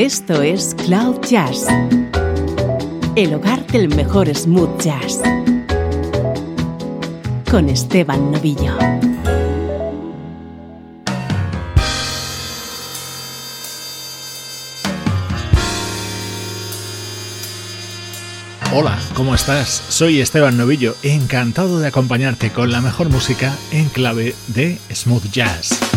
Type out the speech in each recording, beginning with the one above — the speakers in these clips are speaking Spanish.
Esto es Cloud Jazz, el hogar del mejor smooth jazz, con Esteban Novillo. Hola, ¿cómo estás? Soy Esteban Novillo, encantado de acompañarte con la mejor música en clave de smooth jazz.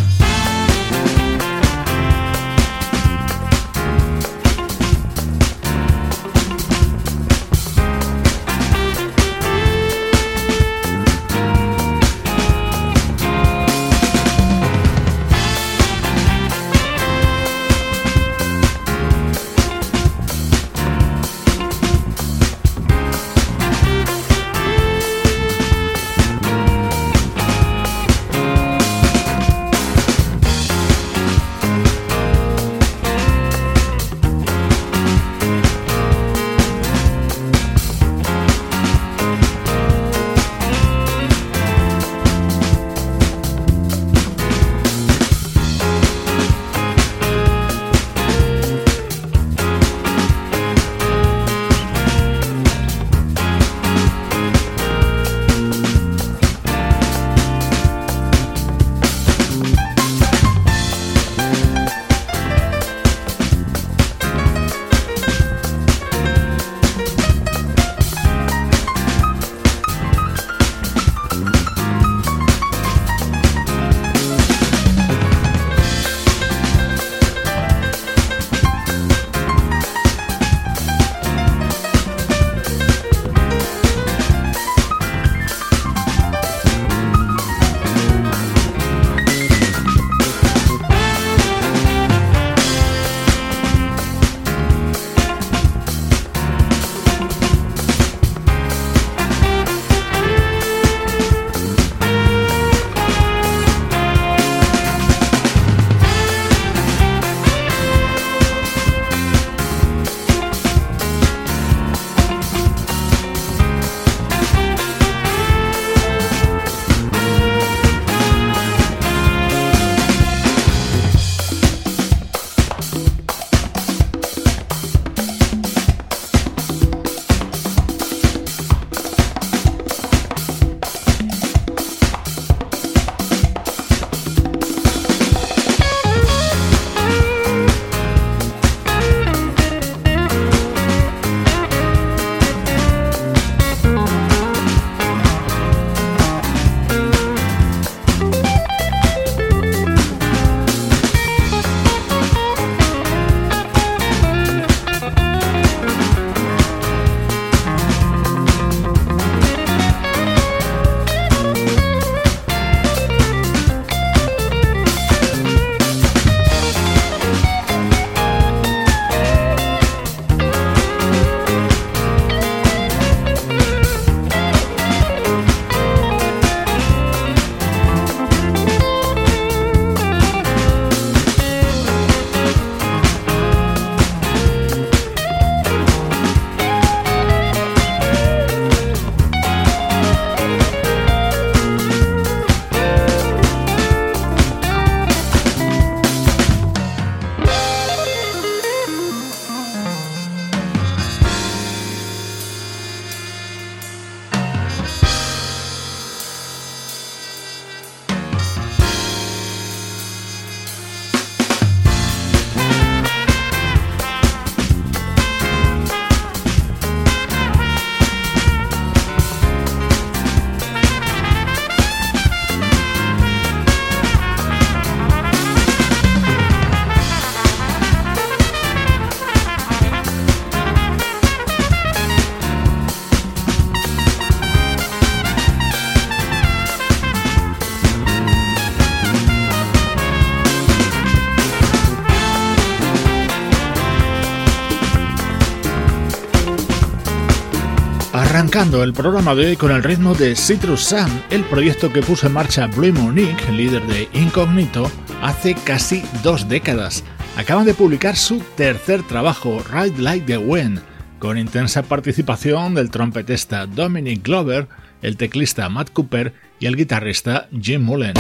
El programa de hoy con el ritmo de Citrus Sun, el proyecto que puso en marcha Blue Monique, líder de Incognito, hace casi dos décadas. Acaban de publicar su tercer trabajo, Ride Like the Wind, con intensa participación del trompetista Dominic Glover, el teclista Matt Cooper y el guitarrista Jim Mullen.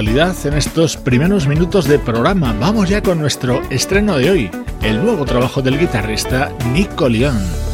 En estos primeros minutos de programa. Vamos ya con nuestro estreno de hoy, el nuevo trabajo del guitarrista Nico León.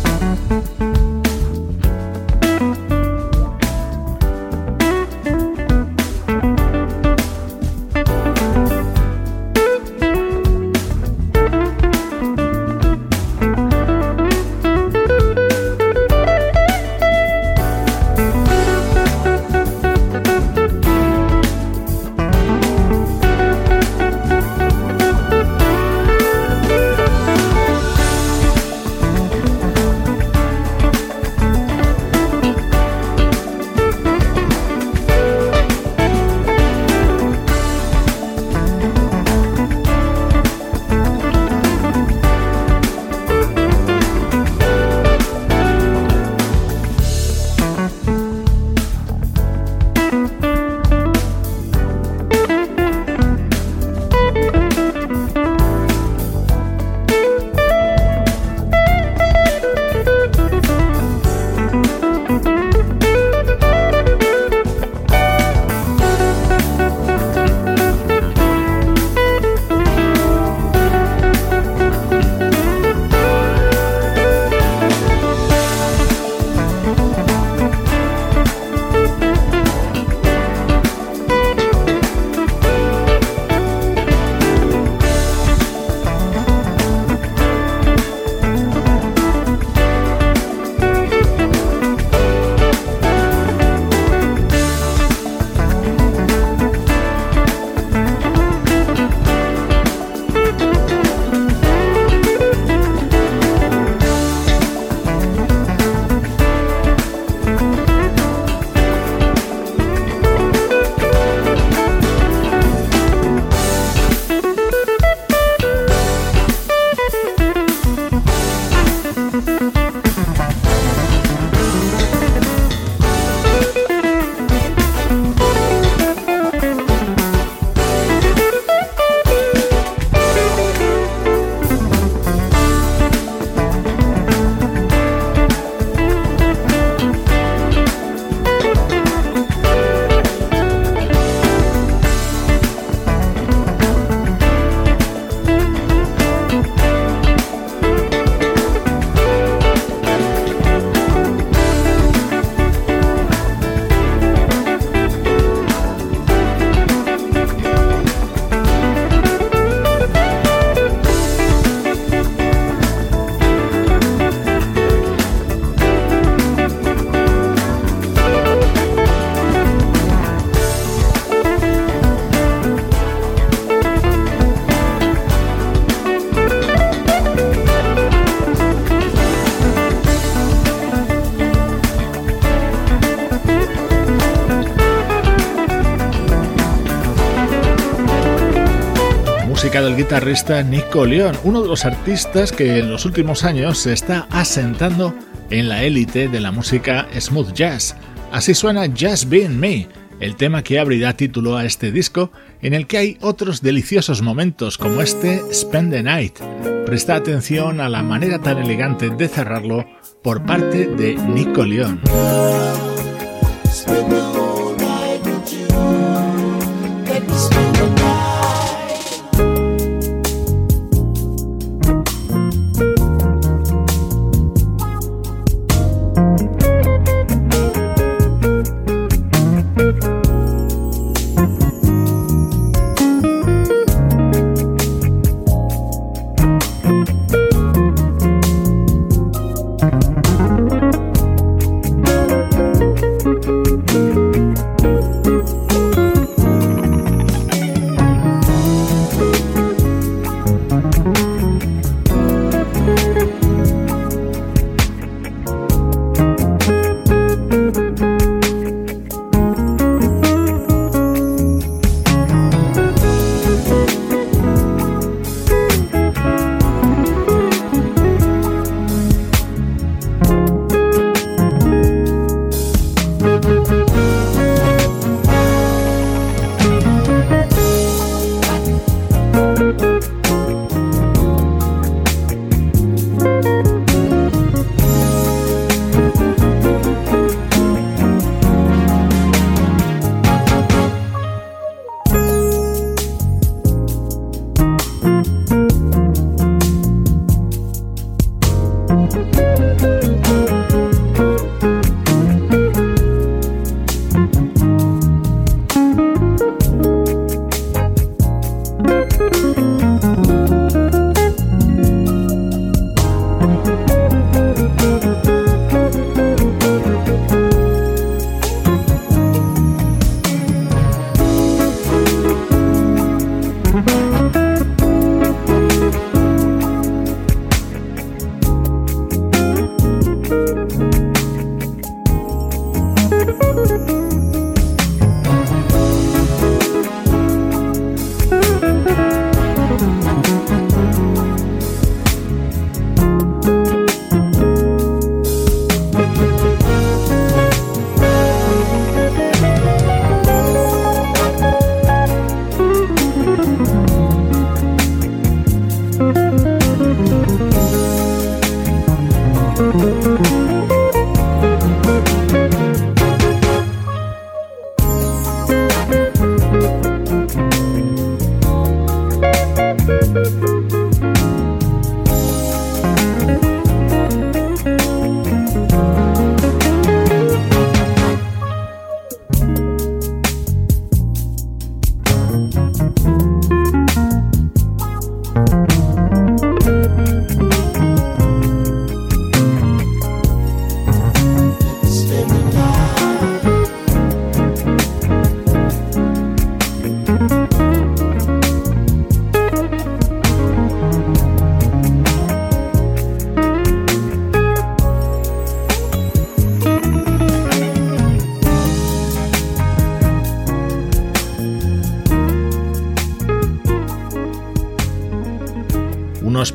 Guitarrista Nico León, uno de los artistas que en los últimos años se está asentando en la élite de la música smooth jazz. Así suena Just Being Me, el tema que abrirá título a este disco, en el que hay otros deliciosos momentos como este Spend the Night. Presta atención a la manera tan elegante de cerrarlo por parte de Nico León.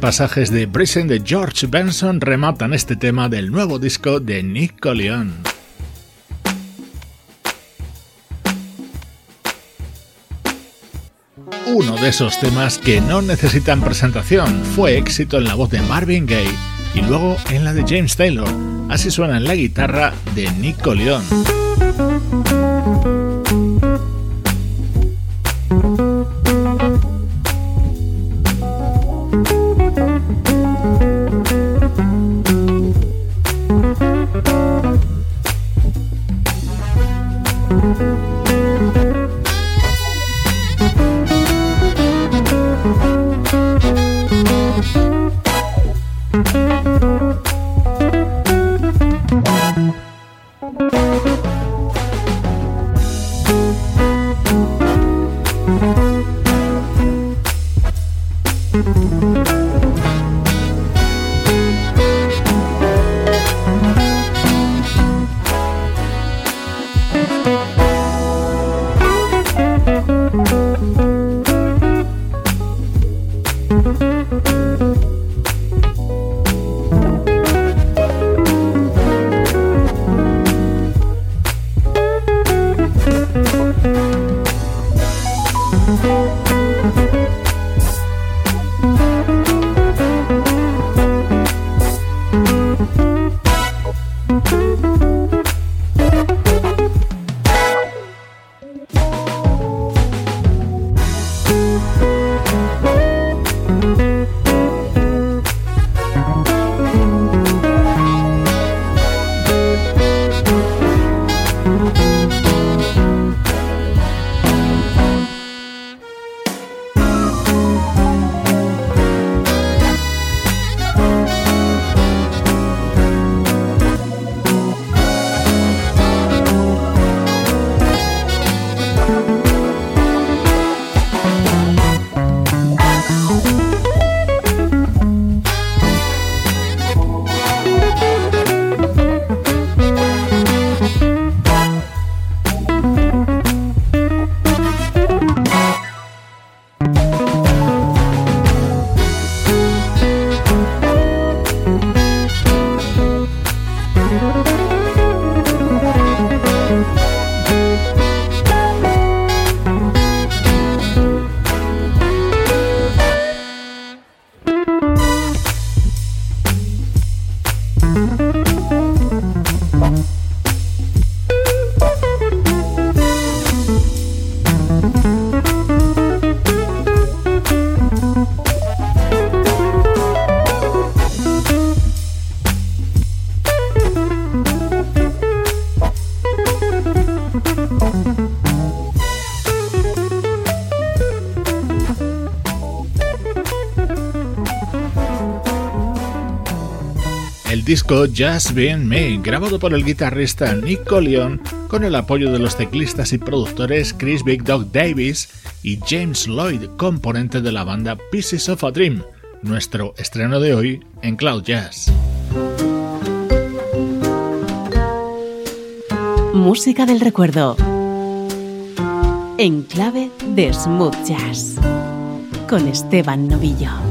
Pasajes de Prison de George Benson rematan este tema del nuevo disco de Nick Collion. Uno de esos temas que no necesitan presentación fue éxito en la voz de Marvin Gaye y luego en la de James Taylor. Así suena en la guitarra de Nick Collion. Disco Just Being Me, grabado por el guitarrista Nick Collion con el apoyo de los teclistas y productores Chris Big Dog Davis y James Lloyd, componente de la banda Pieces of a Dream, nuestro estreno de hoy en Cloud Jazz. Música del recuerdo. En clave de smooth jazz. Con Esteban Novillo.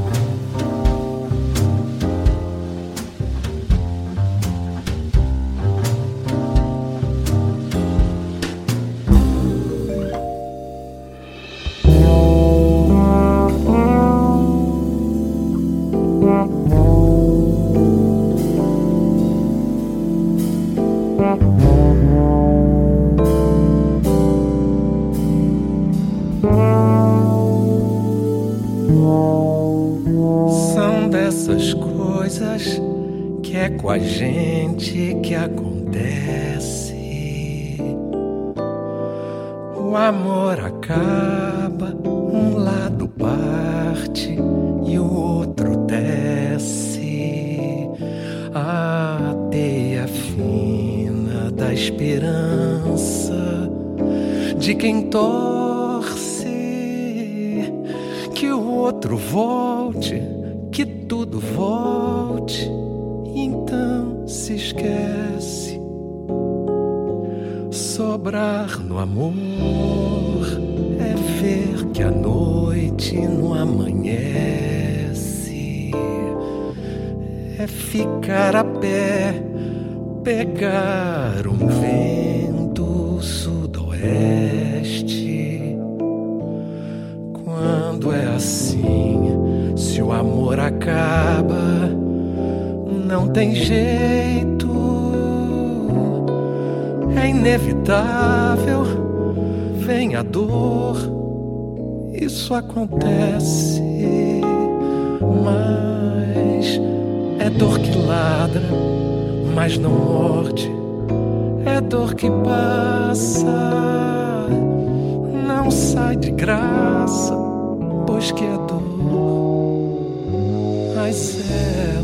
São dessas coisas que é com a gente que acontece. O amor acaba de quem torce que o outro volte, que tudo volte, então se esquece. Sobrar no amor é ver que a noite não amanhece, é ficar a pé, pegar um vento sudoeste. Tem jeito, é inevitável, vem a dor, isso acontece, mas é dor que ladra, mas não morde. É dor que passa, não sai de graça, pois que é dor, mas ela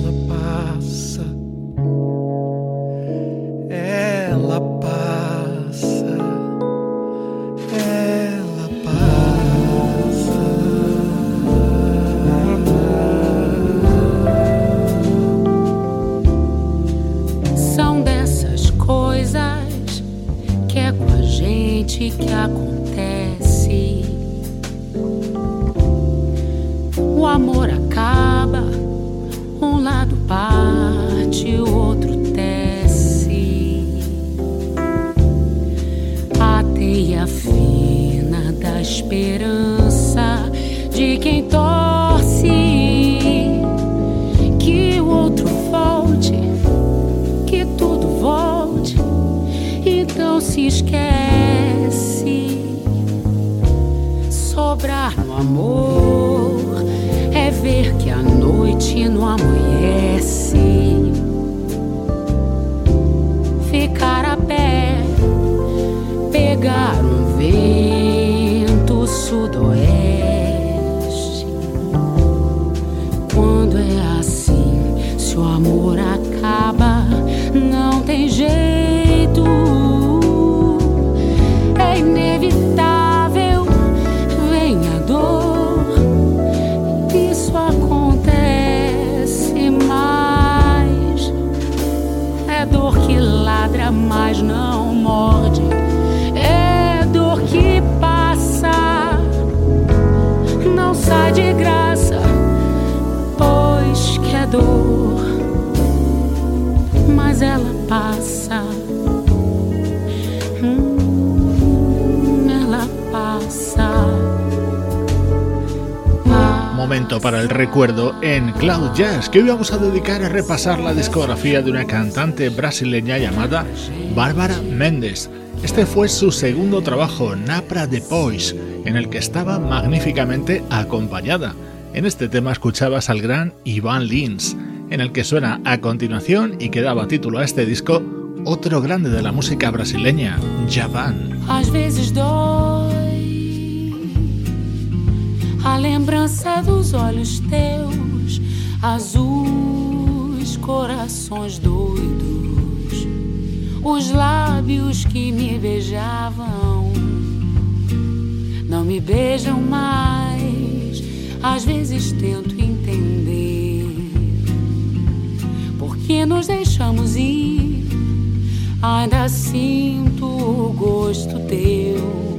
recuerdo en Cloud Jazz, que hoy vamos a dedicar a repasar la discografía de una cantante brasileña llamada Bárbara Méndez. Este fue su segundo trabajo, Napra Depois, en el que estaba magníficamente acompañada. En este tema escuchabas al gran Ivan Lins, en el que suena a continuación y que daba título a este disco otro grande de la música brasileña, Javan. A lembrança dos olhos teus, azuis, corações doidos, os lábios que me beijavam, não me beijam mais. Às vezes tento entender por que nos deixamos ir. Ainda sinto o gosto teu.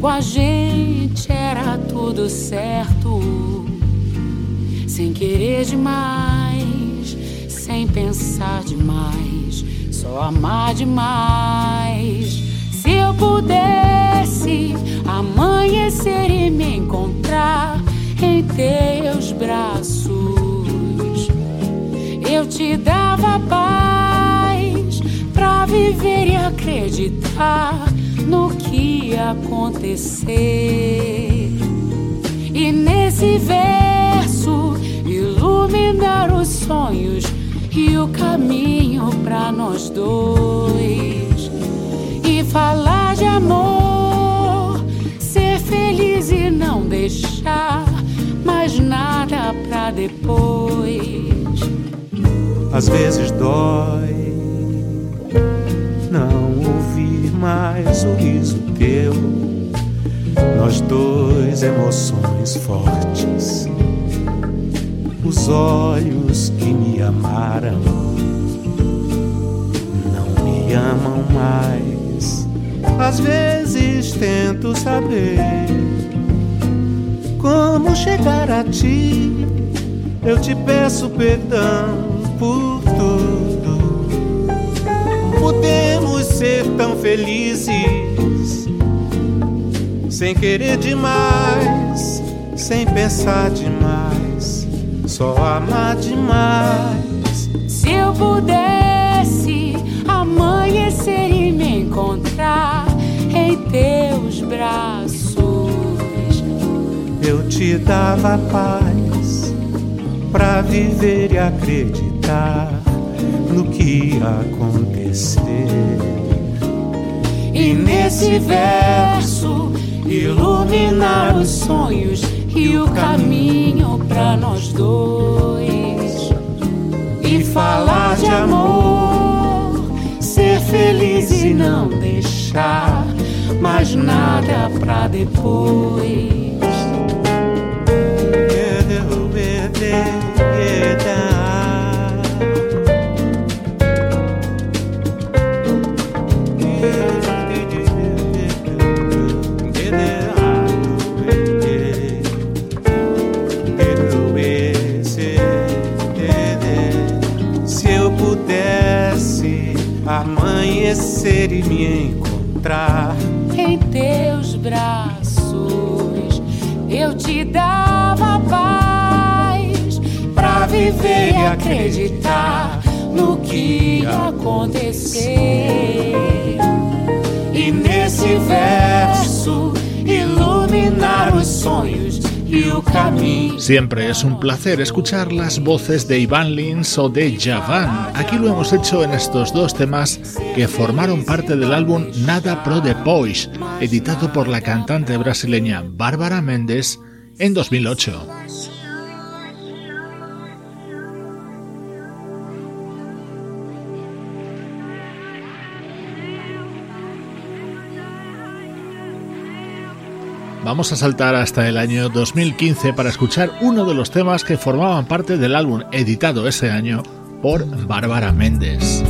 Com a gente era tudo certo, sem querer demais, sem pensar demais, só amar demais. Se eu pudesse amanhecer e me encontrar em teus braços, eu te dava paz pra viver e acreditar no que acontecer. E nesse verso iluminar os sonhos e o caminho para nós dois. E falar de amor, ser feliz e não deixar mais nada pra depois. Às vezes dói mais o riso teu. Nós dois, emoções fortes, os olhos que me amaram não me amam mais. Às vezes tento saber como chegar a ti eu te peço perdão por tudo. Podemos ser tão felizes, sem querer demais, sem pensar demais, só amar demais. Se eu pudesse amanhecer e me encontrar em teus braços, eu te dava paz para viver e acreditar no que acontecer. E nesse verso iluminar os sonhos e o caminho para nós dois. E falar de amor, ser feliz e não deixar mais nada para depois. Amanhecer e me encontrar em teus braços, eu te dava paz para viver e acreditar no que acontecer. E nesse verso iluminar os sonhos Siempre es un placer escuchar las voces de Ivan Lins o de Javan. Aquí lo hemos hecho en estos dos temas que formaron parte del álbum Nada Pro de Pois, editado por la cantante brasileña Bárbara Méndez en 2008. Vamos a saltar hasta el año 2015 para escuchar uno de los temas que formaban parte del álbum editado ese año por Bárbara Méndez.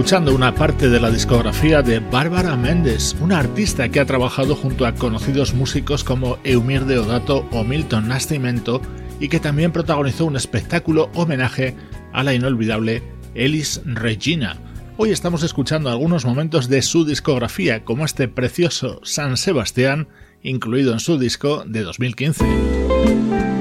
Escuchando una parte de la discografía de Bárbara Méndez, una artista que ha trabajado junto a conocidos músicos como Eumir Deodato o Milton Nascimento y que también protagonizó un espectáculo homenaje a la inolvidable Elis Regina. Hoy estamos escuchando algunos momentos de su discografía, como este precioso San Sebastián, incluido en su disco de 2015.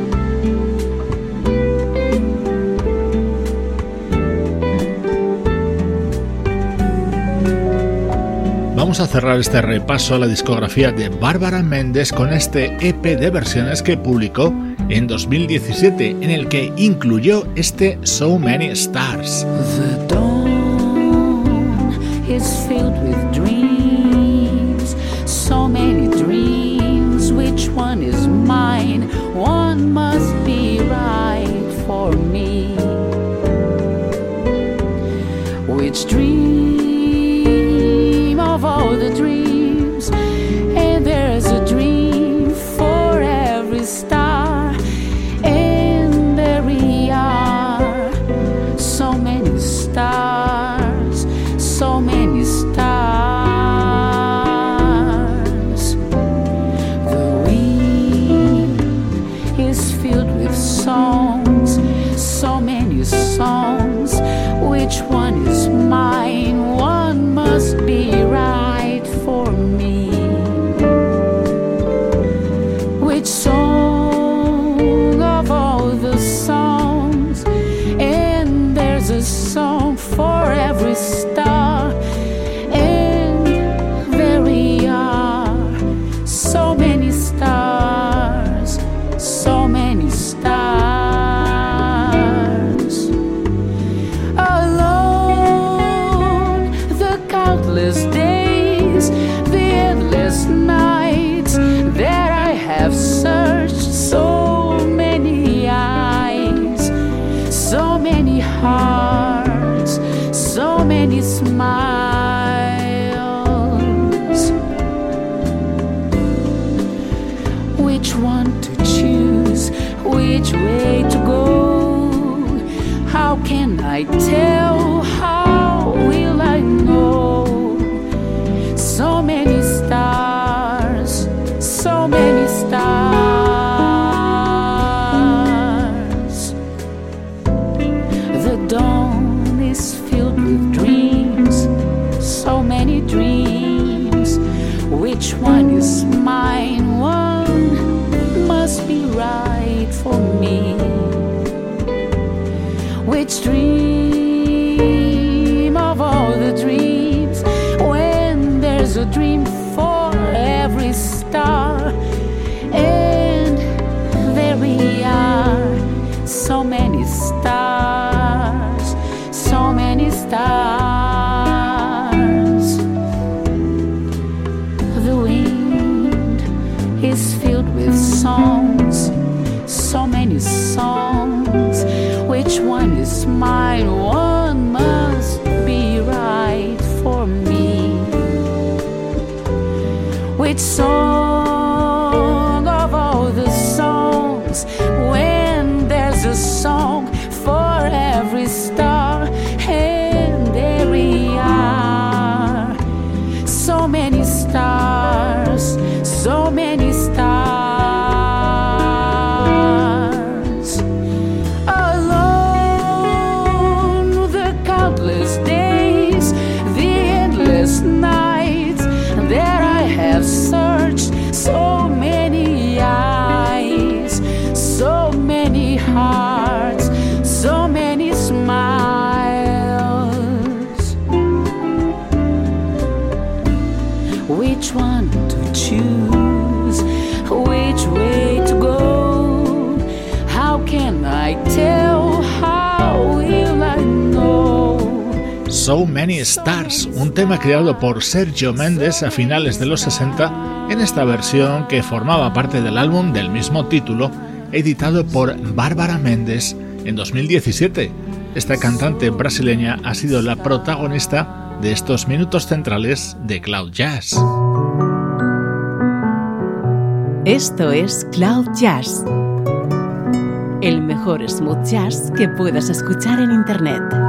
A cerrar este repaso a la discografía de Bárbara Méndez con este EP de versiones que publicó en 2017, en el que incluyó este So Many Stars. Which one is mine? One must be right for me. Which dream? Of all the dreams, and there's a a song for every star, Many Stars, un tema creado por Sergio Méndez a finales de los 60 en esta versión que formaba parte del álbum del mismo título, editado por Bárbara Méndez en 2017. Esta cantante brasileña ha sido la protagonista de estos minutos centrales de Cloud Jazz. Esto es Cloud Jazz, el mejor smooth jazz que puedas escuchar en Internet.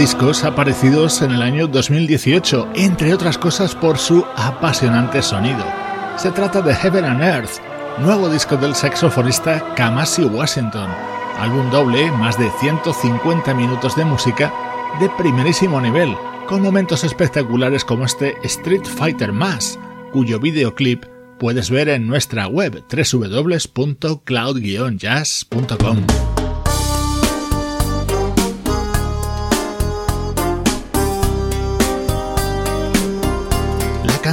Discos aparecidos en el año 2018, entre otras cosas por su apasionante sonido. Se trata de Heaven and Earth, nuevo disco del saxofonista Kamasi Washington, álbum doble, más de 150 minutos de música de primerísimo nivel, con momentos espectaculares como este Street Fighter Mass, cuyo videoclip puedes ver en nuestra web www.cloud-jazz.com.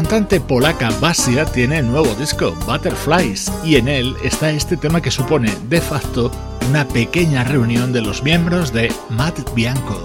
cantante polaca Basia tiene nuevo disco, Butterflies, y en él está este tema que supone, de facto, una pequeña reunión de los miembros de Matt Bianco.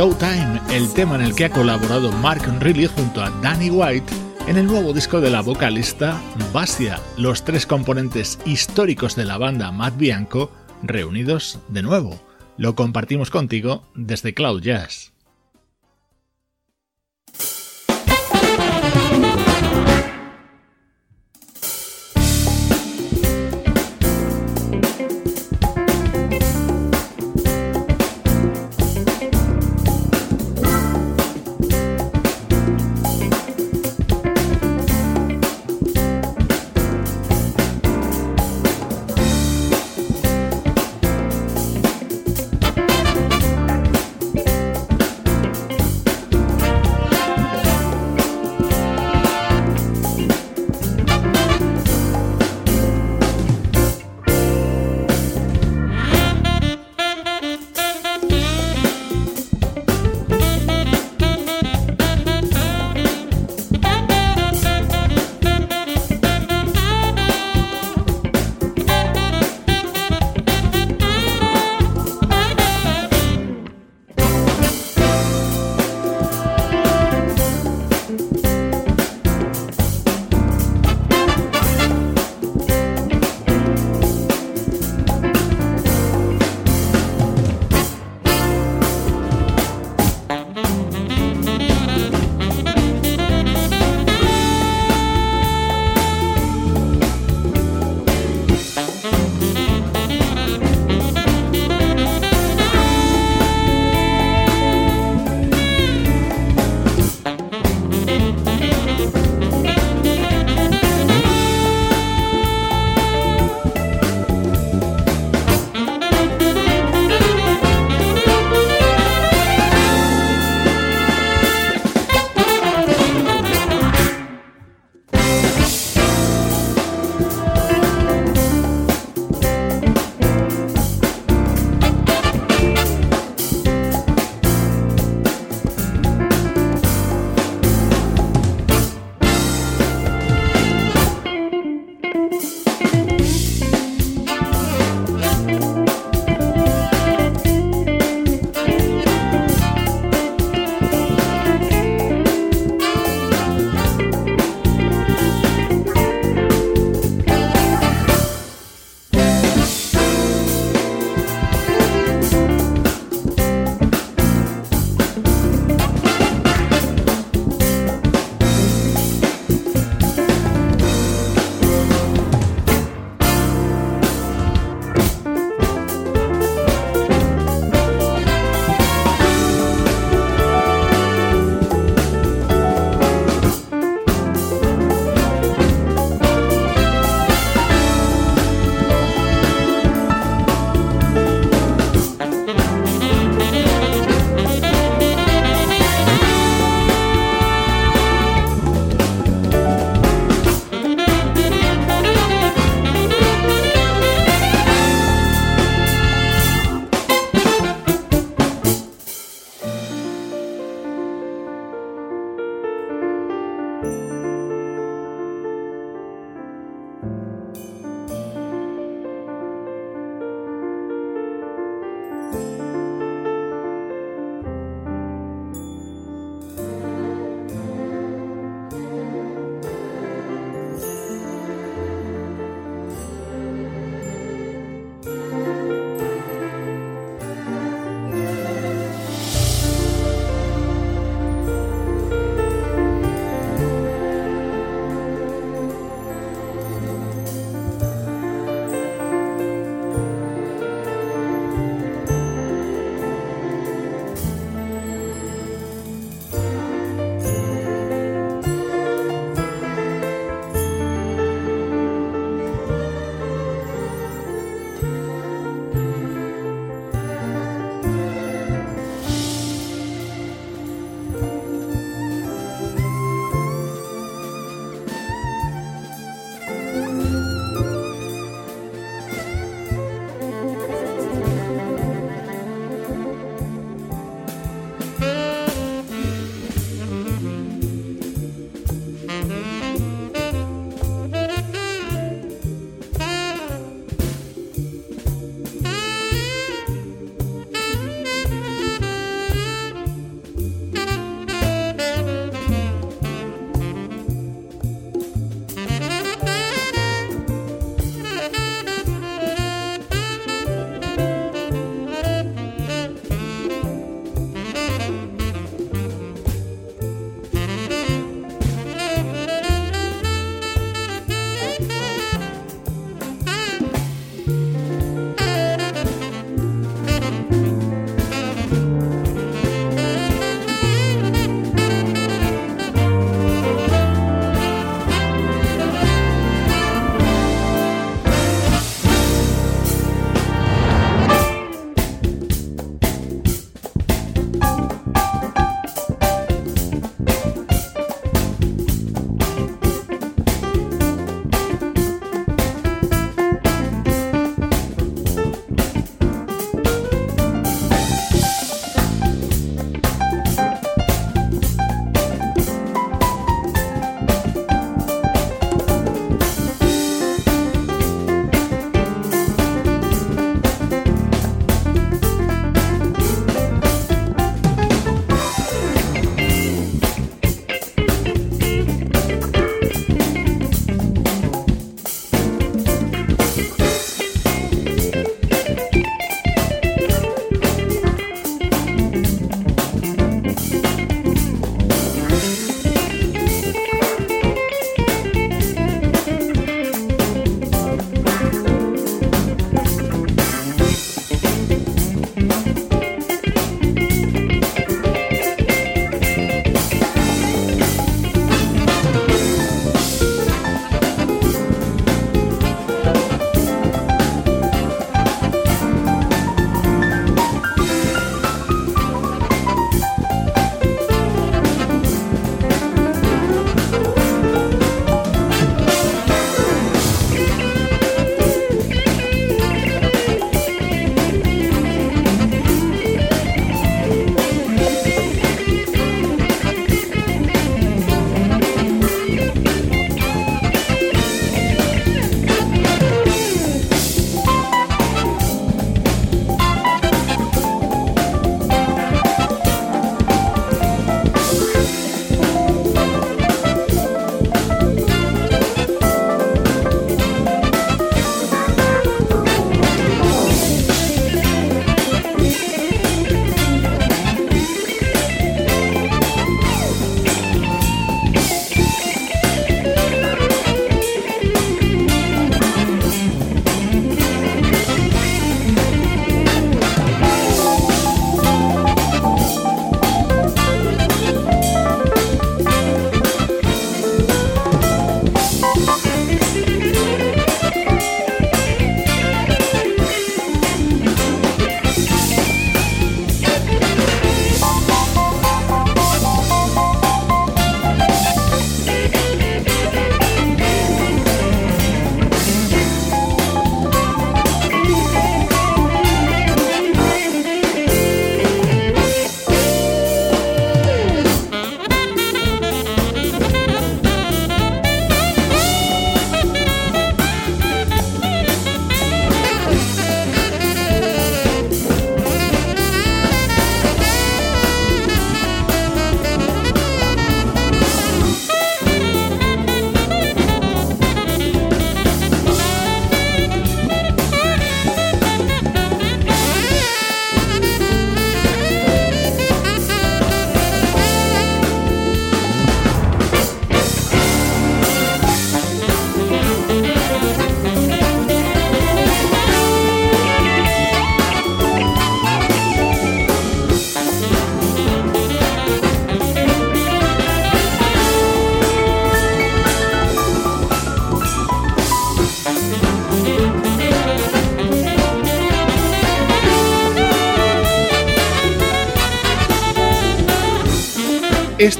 Showtime, el tema en el que ha colaborado Mark Riley junto a Danny White en el nuevo disco de la vocalista Basia, los tres componentes históricos de la banda Matt Bianco reunidos de nuevo. Lo compartimos contigo desde Cloud Jazz.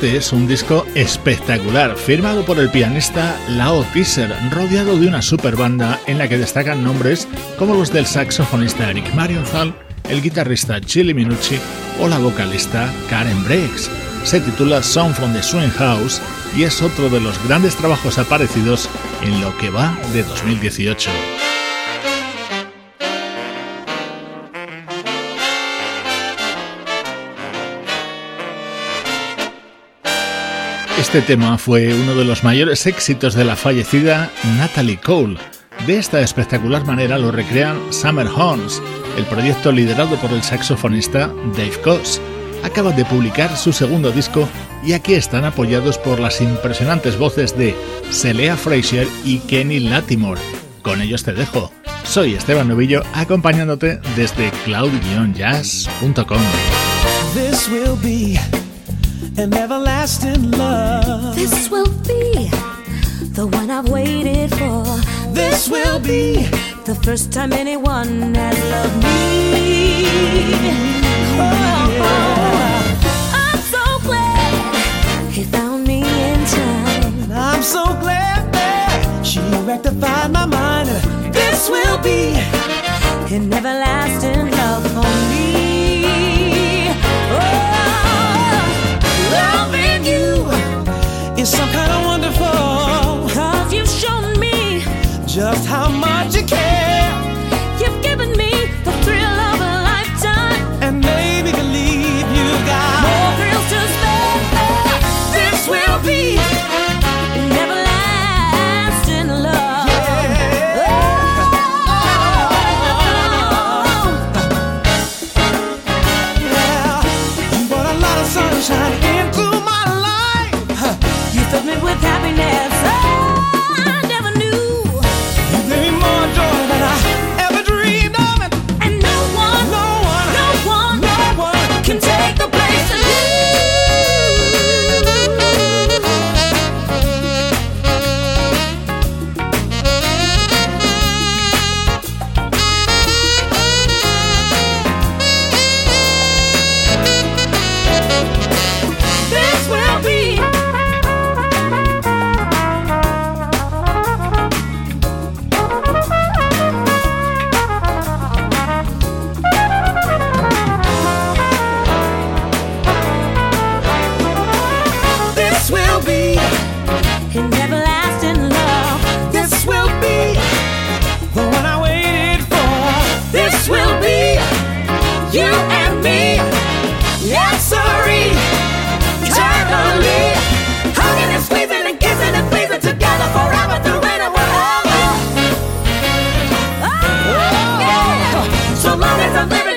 Este es un disco espectacular, firmado por el pianista Lao Tisser, rodeado de una super banda en la que destacan nombres como los del saxofonista Eric Marienthal, el guitarrista Chili Minucci o la vocalista Karen Breaks. Se titula Song from the Swing House y es otro de los grandes trabajos aparecidos en lo que va de 2018. Este tema fue uno de los mayores éxitos de la fallecida Natalie Cole. De esta espectacular manera lo recrean Summer Horns, el proyecto liderado por el saxofonista Dave Koz. Acaba de publicar su segundo disco y aquí están apoyados por las impresionantes voces de Celea Frazier y Kenny Latimore. Con ellos te dejo. Soy Esteban Novillo acompañándote desde cloud-jazz.com. an everlasting love. This will be the one I've waited for. This will be the first time anyone has loved me. Oh, oh, oh, I'm so glad he found me in time. I'm so glad that she rectified my mind. This will be an everlasting love is some kind of wonderful. Cause you've shown me just how much you care.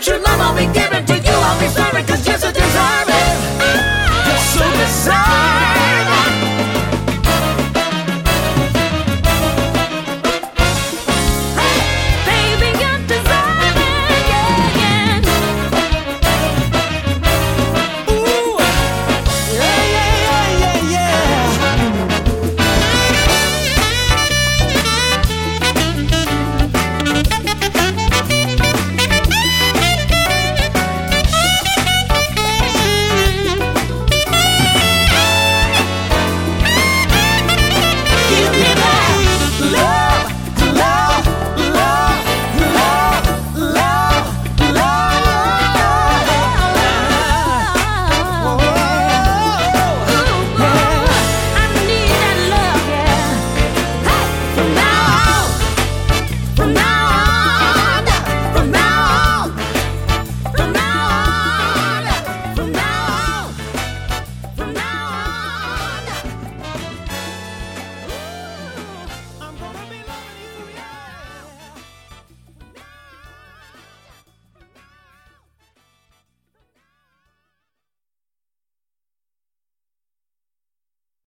I'll be giving